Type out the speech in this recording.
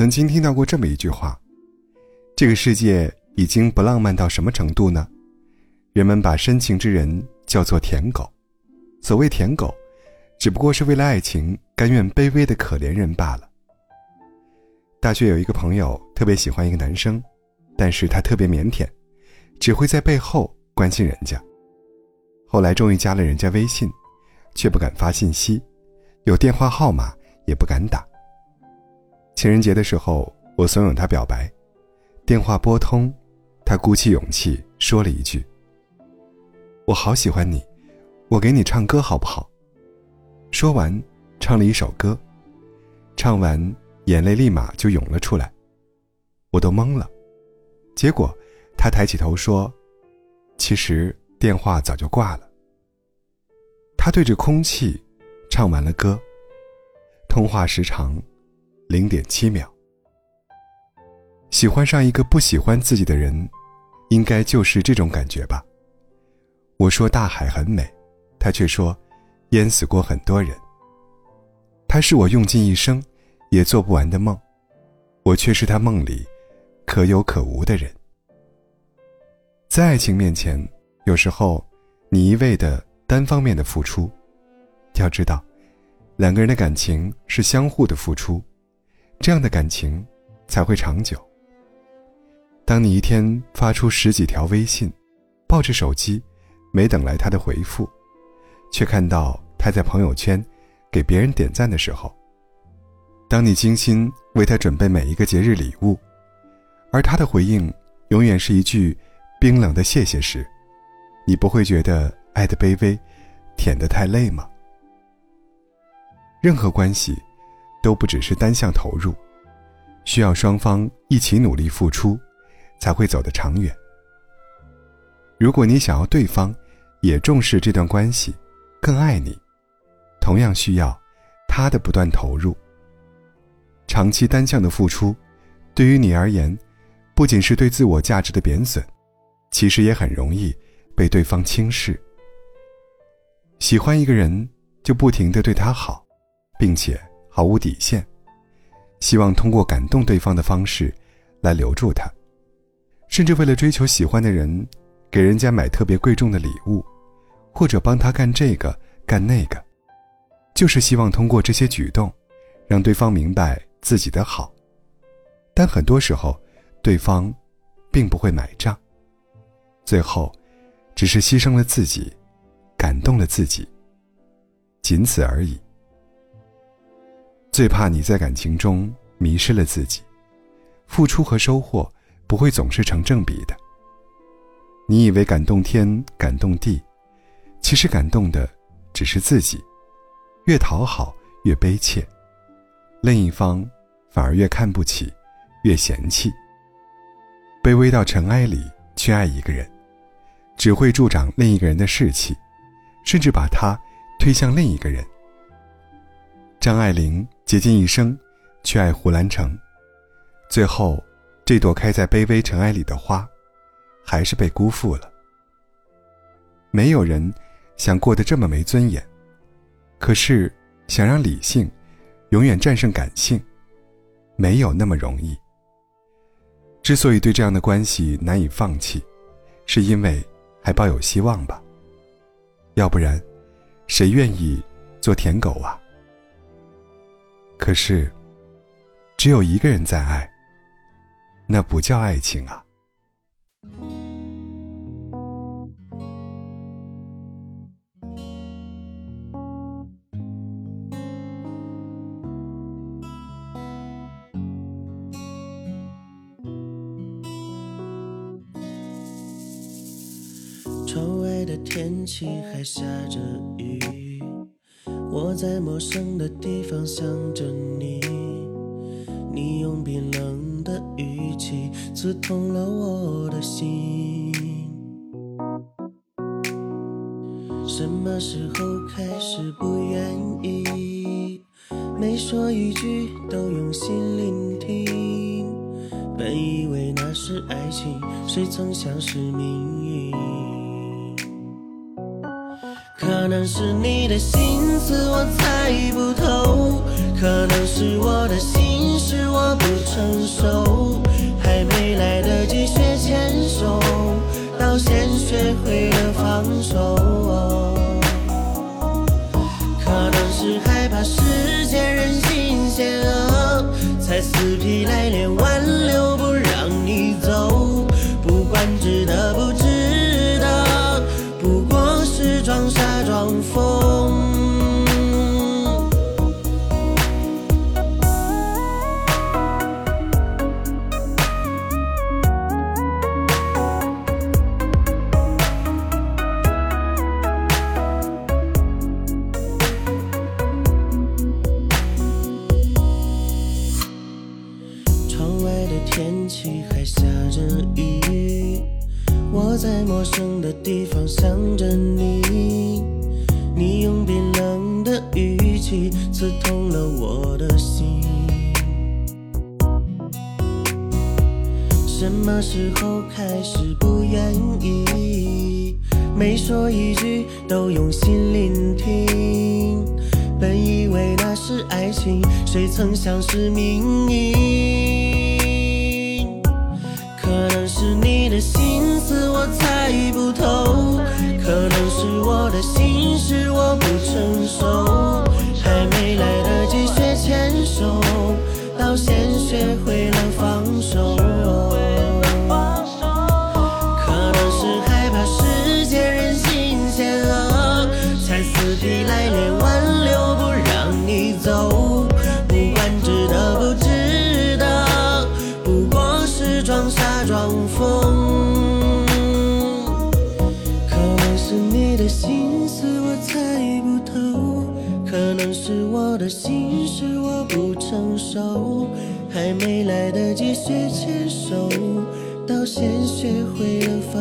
曾经听到过这么一句话：这个世界已经不浪漫到什么程度呢？人们把深情之人叫做舔狗。所谓舔狗，只不过是为了爱情甘愿卑微的可怜人罢了。大学有一个朋友特别喜欢一个男生，但是他特别腼腆，只会在背后关心人家。后来终于加了人家微信，却不敢发信息，有电话号码也不敢打。情人节的时候，我怂恿他表白，电话拨通，他鼓起勇气说了一句：“我好喜欢你，我给你唱歌好不好？”说完，唱了一首歌，唱完。眼泪立马就涌了出来，我都懵了。结果，他抬起头说：“其实电话早就挂了。”他对着空气唱完了歌。通话时长零点七秒。喜欢上一个不喜欢自己的人，应该就是这种感觉吧。我说大海很美，他却说淹死过很多人。他是我用尽一生。也做不完的梦，我却是他梦里可有可无的人。在爱情面前，有时候你一味的单方面的付出，要知道，两个人的感情是相互的付出，这样的感情才会长久。当你一天发出十几条微信，抱着手机，没等来他的回复，却看到他在朋友圈给别人点赞的时候。当你精心为他准备每一个节日礼物，而他的回应永远是一句冰冷的谢谢时，你不会觉得爱的卑微，舔得太累吗？任何关系都不只是单向投入，需要双方一起努力付出，才会走得长远。如果你想要对方也重视这段关系，更爱你，同样需要他的不断投入。长期单向的付出，对于你而言，不仅是对自我价值的贬损，其实也很容易被对方轻视。喜欢一个人，就不停的对他好，并且毫无底线，希望通过感动对方的方式来留住他，甚至为了追求喜欢的人，给人家买特别贵重的礼物，或者帮他干这个干那个，就是希望通过这些举动，让对方明白。自己的好，但很多时候，对方并不会买账。最后，只是牺牲了自己，感动了自己，仅此而已。最怕你在感情中迷失了自己，付出和收获不会总是成正比的。你以为感动天感动地，其实感动的只是自己，越讨好越悲切。另一方反而越看不起，越嫌弃。卑微到尘埃里去爱一个人，只会助长另一个人的士气，甚至把他推向另一个人。张爱玲竭尽一生去爱胡兰成，最后，这朵开在卑微尘埃里的花，还是被辜负了。没有人想过得这么没尊严，可是想让理性。永远战胜感性，没有那么容易。之所以对这样的关系难以放弃，是因为还抱有希望吧。要不然，谁愿意做舔狗啊？可是，只有一个人在爱，那不叫爱情啊。窗外的天气还下着雨，我在陌生的地方想着你，你用冰冷的语气刺痛了我的心。什么时候开始不愿意，每说一句都用心聆听？本以为那是爱情，谁曾想是命运？能是你的心思我猜不透，可能是我的心事我不成熟，还没来得及学牵手，到先学会了放手。可能是害怕失还是不愿意？每说一句都用心聆听。本以为那是爱情，谁曾想是命运？可能是你的心思我猜不成熟，还没来得及学牵手，到先学会了放